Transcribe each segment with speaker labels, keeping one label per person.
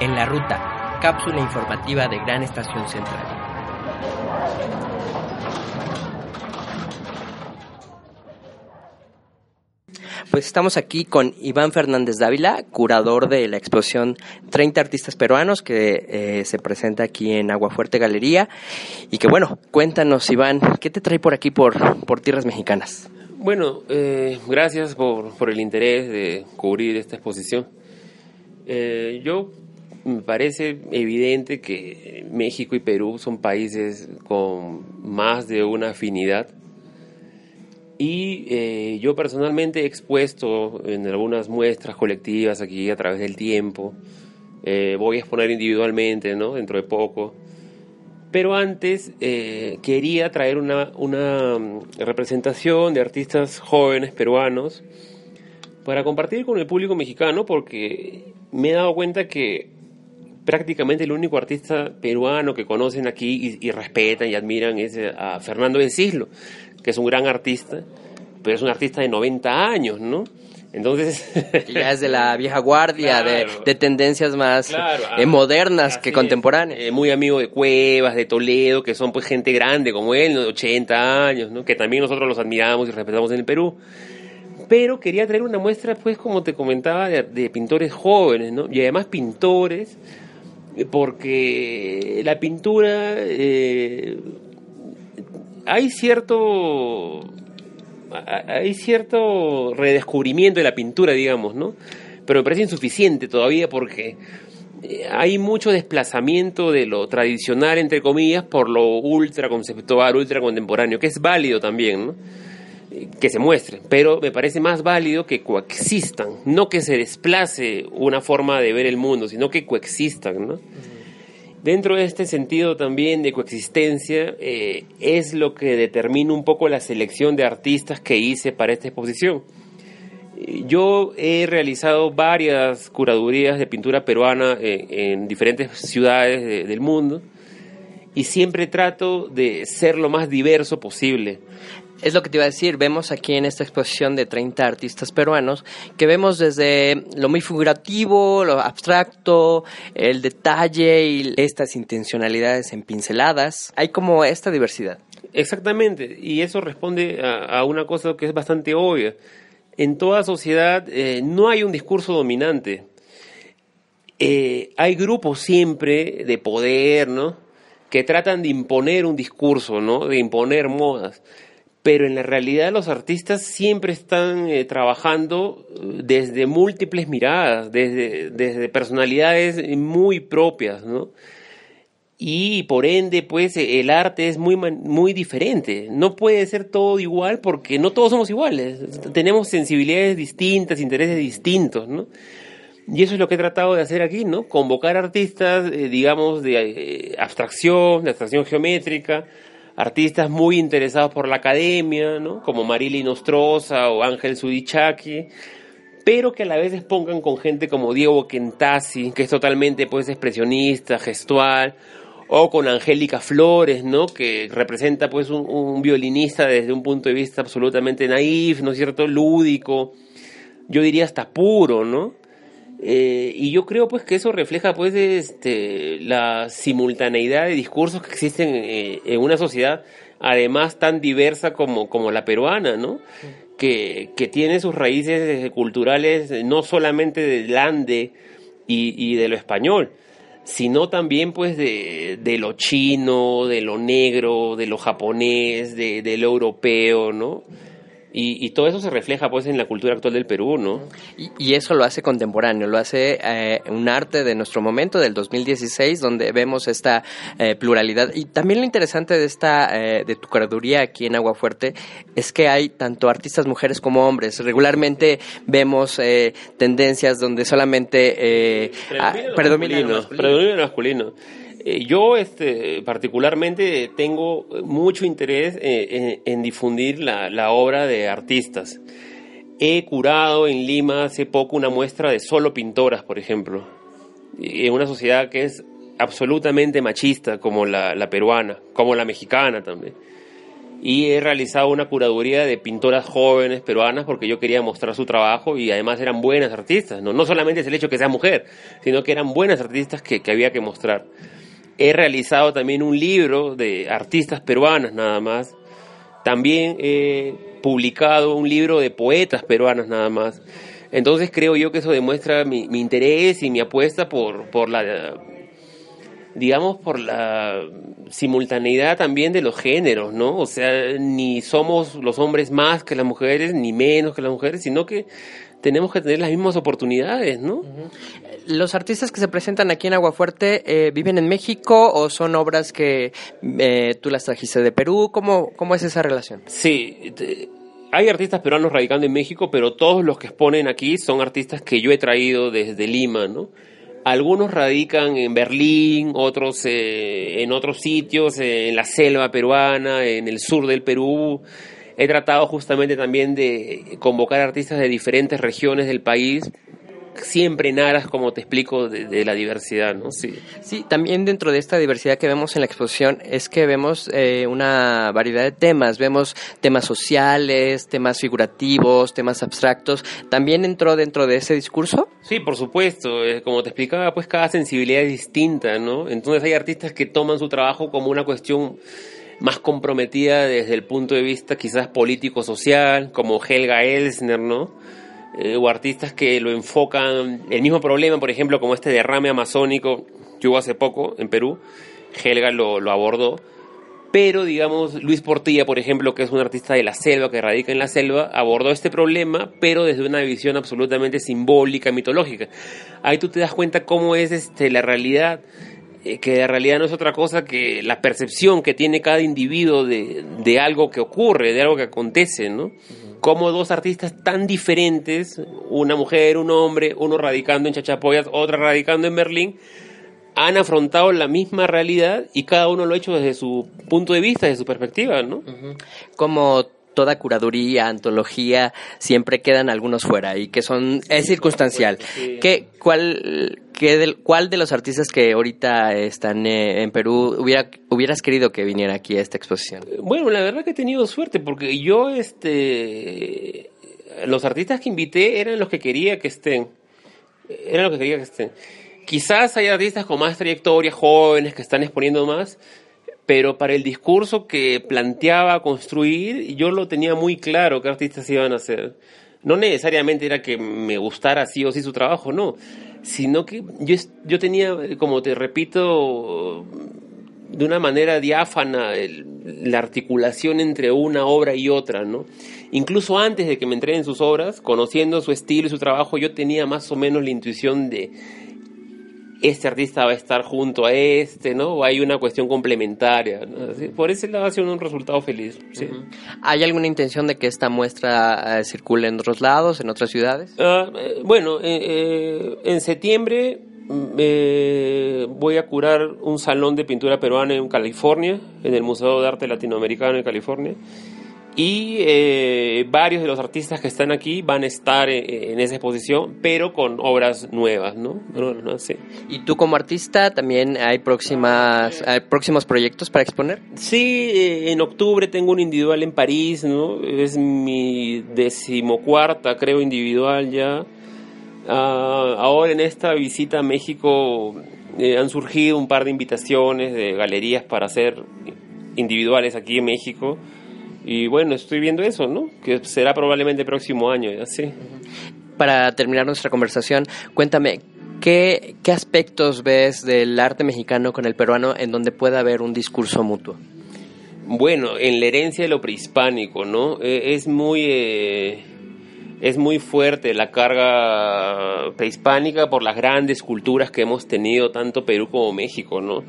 Speaker 1: En la ruta, cápsula informativa de Gran Estación Central. Pues estamos aquí con Iván Fernández Dávila, curador de la exposición 30 artistas peruanos que eh, se presenta aquí en Aguafuerte Galería. Y que bueno, cuéntanos Iván, ¿qué te trae por aquí por, por tierras mexicanas?
Speaker 2: Bueno, eh, gracias por, por, el interés de cubrir esta exposición. Eh, yo me parece evidente que México y Perú son países con más de una afinidad y eh, yo personalmente he expuesto en algunas muestras colectivas aquí a través del tiempo. Eh, voy a exponer individualmente, ¿no? Dentro de poco. Pero antes eh, quería traer una, una representación de artistas jóvenes peruanos para compartir con el público mexicano porque me he dado cuenta que prácticamente el único artista peruano que conocen aquí y, y respetan y admiran es a Fernando Encislo, que es un gran artista, pero es un artista de 90 años, ¿no? Entonces.
Speaker 1: ya es de la vieja guardia, claro, de, de, tendencias más claro, eh, modernas que contemporáneas.
Speaker 2: Eh, muy amigo de Cuevas, de Toledo, que son pues gente grande como él, de 80 años, ¿no? Que también nosotros los admiramos y respetamos en el Perú. Pero quería traer una muestra, pues, como te comentaba, de, de pintores jóvenes, ¿no? Y además pintores, porque la pintura. Eh, hay cierto hay cierto redescubrimiento de la pintura, digamos, ¿no? Pero me parece insuficiente todavía porque eh, hay mucho desplazamiento de lo tradicional, entre comillas, por lo ultra conceptual, ultra contemporáneo, que es válido también, ¿no? Que se muestre, pero me parece más válido que coexistan, no que se desplace una forma de ver el mundo, sino que coexistan, ¿no? Dentro de este sentido también de coexistencia eh, es lo que determina un poco la selección de artistas que hice para esta exposición. Yo he realizado varias curadurías de pintura peruana en, en diferentes ciudades de, del mundo y siempre trato de ser lo más diverso posible.
Speaker 1: Es lo que te iba a decir, vemos aquí en esta exposición de 30 artistas peruanos que vemos desde lo muy figurativo, lo abstracto, el detalle y estas intencionalidades en pinceladas. Hay como esta diversidad.
Speaker 2: Exactamente, y eso responde a, una cosa que es bastante obvia. En toda sociedad eh, no hay un discurso dominante. Eh, hay grupos siempre de poder, ¿no? Que tratan de imponer un discurso, ¿no? De imponer modas pero en la realidad los artistas siempre están eh, trabajando desde múltiples miradas, desde, desde personalidades muy propias, ¿no? Y por ende, pues el arte es muy, muy diferente. No puede ser todo igual porque no todos somos iguales. Tenemos sensibilidades distintas, intereses distintos, ¿no? Y eso es lo que he tratado de hacer aquí, ¿no? Convocar artistas, eh, digamos, de eh, abstracción, de abstracción geométrica, artistas muy interesados por la academia, ¿no? como Marili Nostroza o Ángel Sudichaki, pero que a la vez expongan con gente como Diego Kentasi, que es totalmente pues expresionista, gestual, o con Angélica Flores, ¿no? que representa pues un, un, violinista desde un punto de vista absolutamente naif, ¿no es cierto?, lúdico, yo diría hasta puro, ¿no? Eh, y yo creo pues que eso refleja pues este, la simultaneidad de discursos que existen eh, en una sociedad además tan diversa como, como la peruana, ¿no? Que, que, tiene sus raíces culturales no solamente del ande y, y de lo español, sino también pues de, de, lo chino, de lo negro, de lo japonés, de, de lo europeo, ¿no? Y, y todo eso se refleja pues en la cultura actual del Perú, ¿no?
Speaker 1: Y, y eso lo hace contemporáneo, lo hace eh, un arte de nuestro momento, del 2016, donde vemos esta eh, pluralidad. Y también lo interesante de esta, eh, de tu curaduría aquí en Aguafuerte, es que hay tanto artistas mujeres como hombres. Regularmente vemos eh, tendencias donde solamente eh, ah, predomina lo masculino.
Speaker 2: predomina lo masculino. Eh, yo este, particularmente tengo mucho interés eh, en, en difundir la, la obra de artistas. He curado en Lima hace poco una muestra de solo pintoras, por ejemplo, y en una sociedad que es absolutamente machista como la, la peruana, como la mexicana también. Y he realizado una curaduría de pintoras jóvenes peruanas porque yo quería mostrar su trabajo y además eran buenas artistas. No, no solamente es el hecho que sea mujer, sino que eran buenas artistas que, que había que mostrar. He realizado también un libro de artistas peruanas nada más. También he publicado un libro de poetas peruanas nada más. Entonces creo yo que eso demuestra mi, interés y mi apuesta por, por la, digamos, por la simultaneidad también de los géneros, ¿no? O sea, ni somos los hombres más que las mujeres, ni menos que las mujeres, sino que tenemos que tener las mismas oportunidades, ¿no?
Speaker 1: ¿Los artistas que se presentan aquí en Aguafuerte eh, viven en México o son obras que eh, tú las trajiste de Perú? ¿Cómo, cómo es esa relación?
Speaker 2: Sí, hay artistas peruanos radicando en México, pero todos los que exponen aquí son artistas que yo he traído desde Lima, ¿no? Algunos radican en Berlín, otros eh, en otros sitios, eh, en la selva peruana, en el sur del Perú. He tratado justamente también de convocar artistas de diferentes regiones del país, siempre en aras, como te explico, de, de la diversidad, ¿no? Sí.
Speaker 1: Sí, también dentro de esta diversidad que vemos en la exposición es que vemos eh, una variedad de temas. Vemos temas sociales, temas figurativos, temas abstractos. ¿También entró dentro de ese discurso?
Speaker 2: Sí, por supuesto. Eh, Como te explicaba, pues cada sensibilidad es distinta, ¿no? Entonces hay artistas que toman su trabajo como una cuestión más comprometida desde el punto de vista quizás político-social, como Helga Elsner, ¿no? Eh, o artistas que lo enfocan, el mismo problema, por ejemplo, como este derrame amazónico que hubo hace poco en Perú, Helga lo, abordó. Pero, digamos, Luis Portilla, por ejemplo, que es un artista de la selva, que radica en la selva, abordó este problema, pero desde una visión absolutamente simbólica, mitológica. Ahí tú te das cuenta cómo es este, la realidad, eh, que la realidad no es otra cosa que la percepción que tiene cada individuo de, de algo que ocurre, de algo que acontece, ¿no? Como dos artistas tan diferentes, una mujer, un hombre, uno radicando en Chachapoyas, otra radicando en Berlín, han afrontado la misma realidad y cada uno lo ha hecho desde su punto de vista, desde su perspectiva, ¿no?
Speaker 1: Como toda curaduría, antología, siempre quedan algunos fuera y que son es circunstancial.
Speaker 2: sí.
Speaker 1: ¿Qué, cuál, qué del, ¿Cuál de los artistas que ahorita están eh, en Perú hubiera, hubieras querido que viniera aquí a esta exposición?
Speaker 2: Bueno, la verdad que he tenido suerte porque yo, este, los artistas que invité eran los que quería que estén, eran los que quería que estén. Quizás hay artistas con más trayectoria, jóvenes que están exponiendo más, pero para el discurso que planteaba construir, yo lo tenía muy claro qué artistas iban a ser. No necesariamente era que me gustara sí o sí su trabajo, no, sino que yo, yo tenía, como te repito, de una manera diáfana la articulación entre una obra y otra, ¿no? Incluso antes de que me entreguen sus obras, conociendo su estilo y su trabajo, yo tenía más o menos la intuición de este artista va a estar junto a este, ¿no? O hay una cuestión complementaria, ¿no? Así, Por ese lado ha sido un resultado feliz, sí.
Speaker 1: ¿Hay alguna intención de que esta muestra eh, circule en otros lados, en otras ciudades?
Speaker 2: Eh, bueno, eh, eh, en septiembre mm, eh, voy a curar un salón de pintura peruana en California, en el Museo de Arte Latinoamericano en California. Y eh, varios de los artistas que están aquí van a estar eh, en esa exposición, pero con obras nuevas, ¿no? No, no sé.
Speaker 1: ¿Y tú como artista también hay próximas hay próximos proyectos para exponer?
Speaker 2: Sí, eh, en octubre tengo un individual en París, ¿no? Es mi decimocuarta, creo, individual ya. Ah, ahora en esta visita a México eh, han surgido un par de invitaciones de galerías para hacer individuales aquí en México. Y bueno, estoy viendo eso, ¿no? Que será probablemente el próximo año, ya sí.
Speaker 1: Para terminar nuestra conversación, cuéntame, ¿qué, qué aspectos ves del arte mexicano con el peruano en donde pueda haber un discurso mutuo?
Speaker 2: Bueno, en la herencia de lo prehispánico, ¿no? Eh, es muy... eh, es muy fuerte la carga prehispánica por las grandes culturas que hemos tenido tanto Perú como México, ¿no?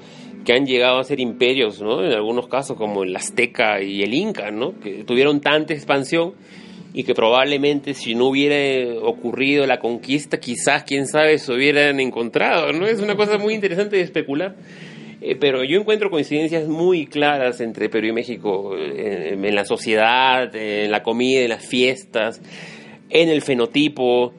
Speaker 2: Que han llegado a ser imperios, ¿no? En algunos casos como el Azteca y el Inca, ¿no? Que tuvieron tanta expansión y que probablemente si no hubiera ocurrido la conquista, quizás, quién sabe, se hubieran encontrado, ¿no? Es una cosa muy interesante de especular. Eh, pero yo encuentro coincidencias muy claras entre Perú y México eh, en la sociedad, en la comida, en las fiestas, en el fenotipo.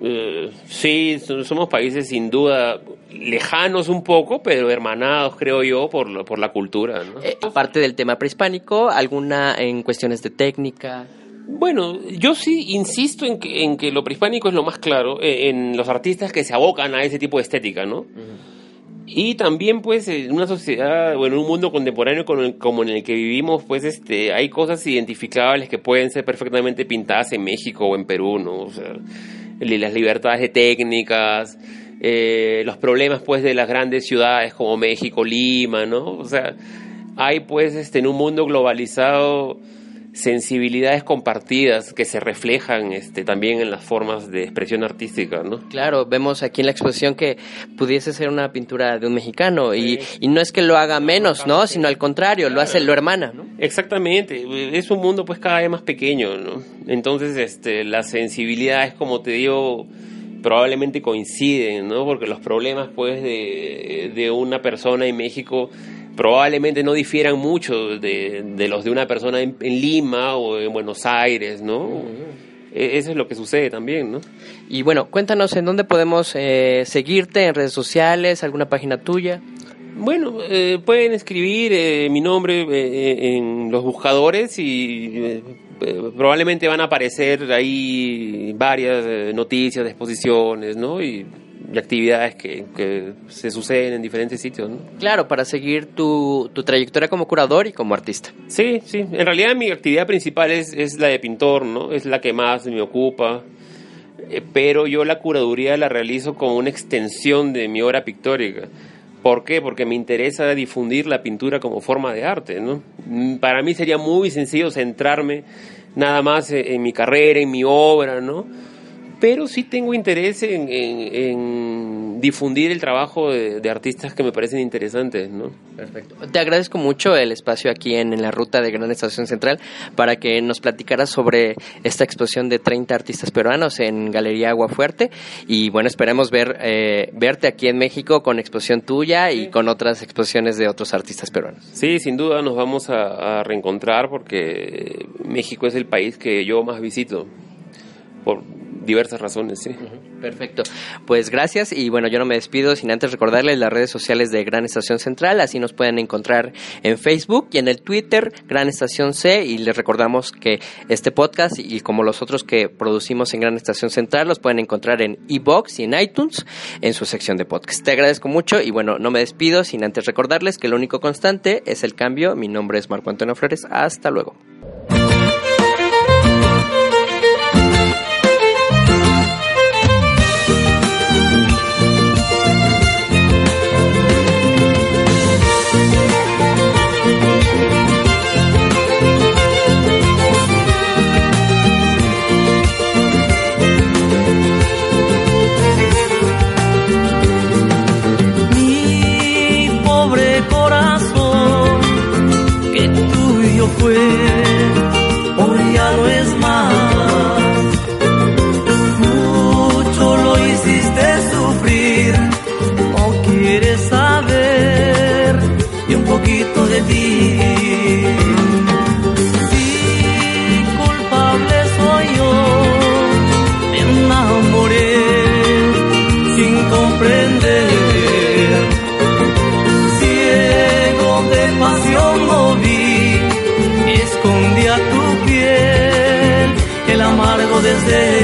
Speaker 2: Eh, sí, so- somos países sin duda lejanos un poco, pero hermanados, creo yo, por, lo- por la cultura. ¿no?
Speaker 1: Eh, aparte del tema prehispánico, ¿alguna en cuestiones de técnica?
Speaker 2: Bueno, yo sí insisto en que, en que lo prehispánico es lo más claro, eh, en los artistas que se abocan a ese tipo de estética, ¿no? Y también, pues, en una sociedad, bueno, en un mundo contemporáneo como el, como en el que vivimos, pues, este, hay cosas identificables que pueden ser perfectamente pintadas en México o en Perú, ¿no? O sea, las libertades de técnicas, eh, los problemas, pues, de las grandes ciudades como México, Lima, ¿no? O sea, hay, pues, este, en un mundo globalizado, sensibilidades compartidas que se reflejan este, también en las formas de expresión artística, ¿no?
Speaker 1: Claro, vemos aquí en la exposición que pudiese ser una pintura de un mexicano y, y no es que lo haga menos, ¿no? Sino al contrario, lo hace, lo hermana, ¿no?
Speaker 2: Exactamente, es un mundo pues cada vez más pequeño, ¿no? Entonces, este, las sensibilidades, como te digo, probablemente coinciden, ¿no? Porque los problemas pues de, de una persona en México probablemente no difieran mucho de, de los de una persona en, en Lima o en Buenos Aires, ¿no? E- Eso es lo que sucede también, ¿no?
Speaker 1: Y bueno, cuéntanos en dónde podemos eh, seguirte, en redes sociales, alguna página tuya.
Speaker 2: Bueno, eh, pueden escribir eh, mi nombre eh, en los buscadores y eh, eh, probablemente van a aparecer ahí varias eh, noticias exposiciones, ¿no? Y, y actividades que, que se suceden en diferentes sitios, ¿no?
Speaker 1: Claro, para seguir tu, tu trayectoria como curador y como artista.
Speaker 2: Sí, sí. En realidad mi actividad principal es, es la de pintor, ¿no? Es la que más me ocupa. Eh, pero yo la curaduría la realizo como una extensión de mi obra pictórica. ¿Por qué? Porque me interesa difundir la pintura como forma de arte, ¿no? Mm, Para mí sería muy sencillo centrarme nada más en, en mi carrera, en mi obra, ¿no? Pero sí tengo interés en, en- en difundir el trabajo de, de artistas que me parecen interesantes, ¿no?
Speaker 1: Perfecto. Te agradezco mucho el espacio aquí en, en la ruta de Gran Estación Central para que nos platicaras sobre esta exposición de 30 artistas peruanos en Galería Agua Fuerte. Y bueno, esperemos ver, eh, verte aquí en México con exposición tuya y con otras exposiciones de otros artistas peruanos.
Speaker 2: Sí, sin duda nos vamos a, a reencontrar porque México es el país que yo más visito por diversas razones, sí.
Speaker 1: Perfecto. Pues gracias y bueno, yo no me despido sin antes recordarles las redes sociales de Gran Estación Central, así nos pueden encontrar en Facebook y en el Twitter Gran Estación C y les recordamos que este podcast y como los otros que producimos en Gran Estación Central los pueden encontrar en iBox y en iTunes en su sección de podcast. Te agradezco mucho y bueno, no me despido sin antes recordarles que lo único constante es el cambio. Mi nombre es Marco Antonio Flores. Hasta luego.
Speaker 3: fazer.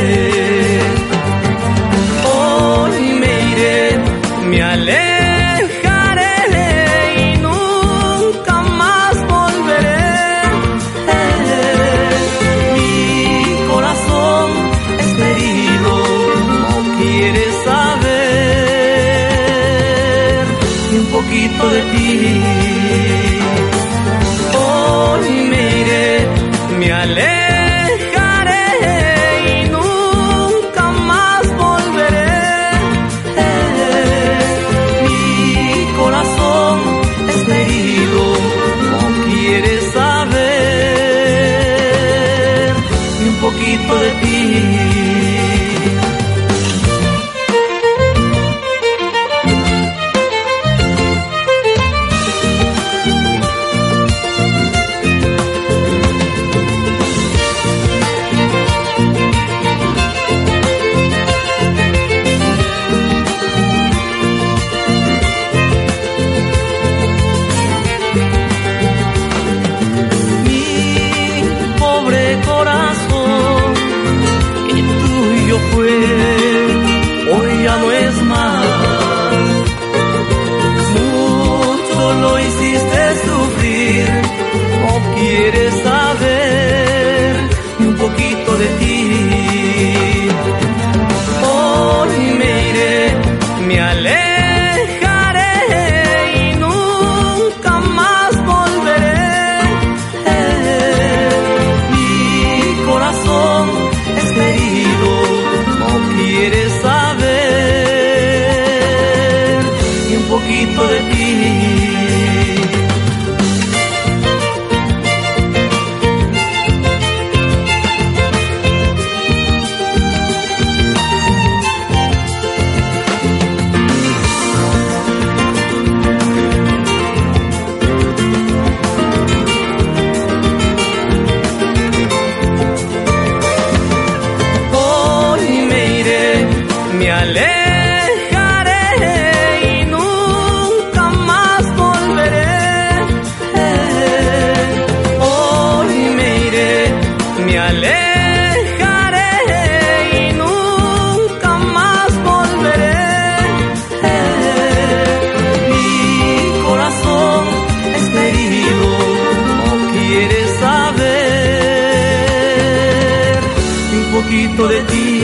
Speaker 3: Poquito de ti,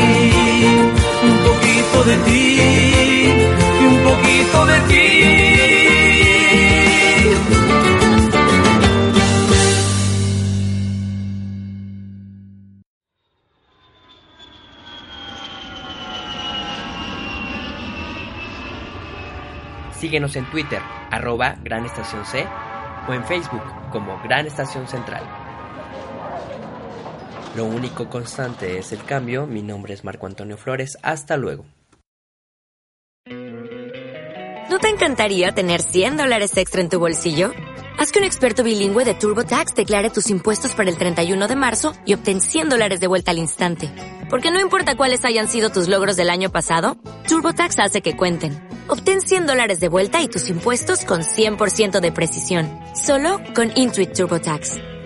Speaker 3: un poquito de ti, un poquito de ti.
Speaker 1: Síguenos en Twitter, arroba Gran Estación C, o en Facebook como Gran Estación Central. Lo único constante es el cambio. Mi nombre es Marco Antonio Flores. Hasta luego.
Speaker 4: ¿No te encantaría tener 100 dólares extra en tu bolsillo? Haz que un experto bilingüe de TurboTax declare tus impuestos para el 31 de marzo y obtén 100 dólares de vuelta al instante. Porque no importa cuáles hayan sido tus logros del año pasado, TurboTax hace que cuenten. Obtén 100 dólares de vuelta y tus impuestos con 100% de precisión. Solo con Intuit TurboTax.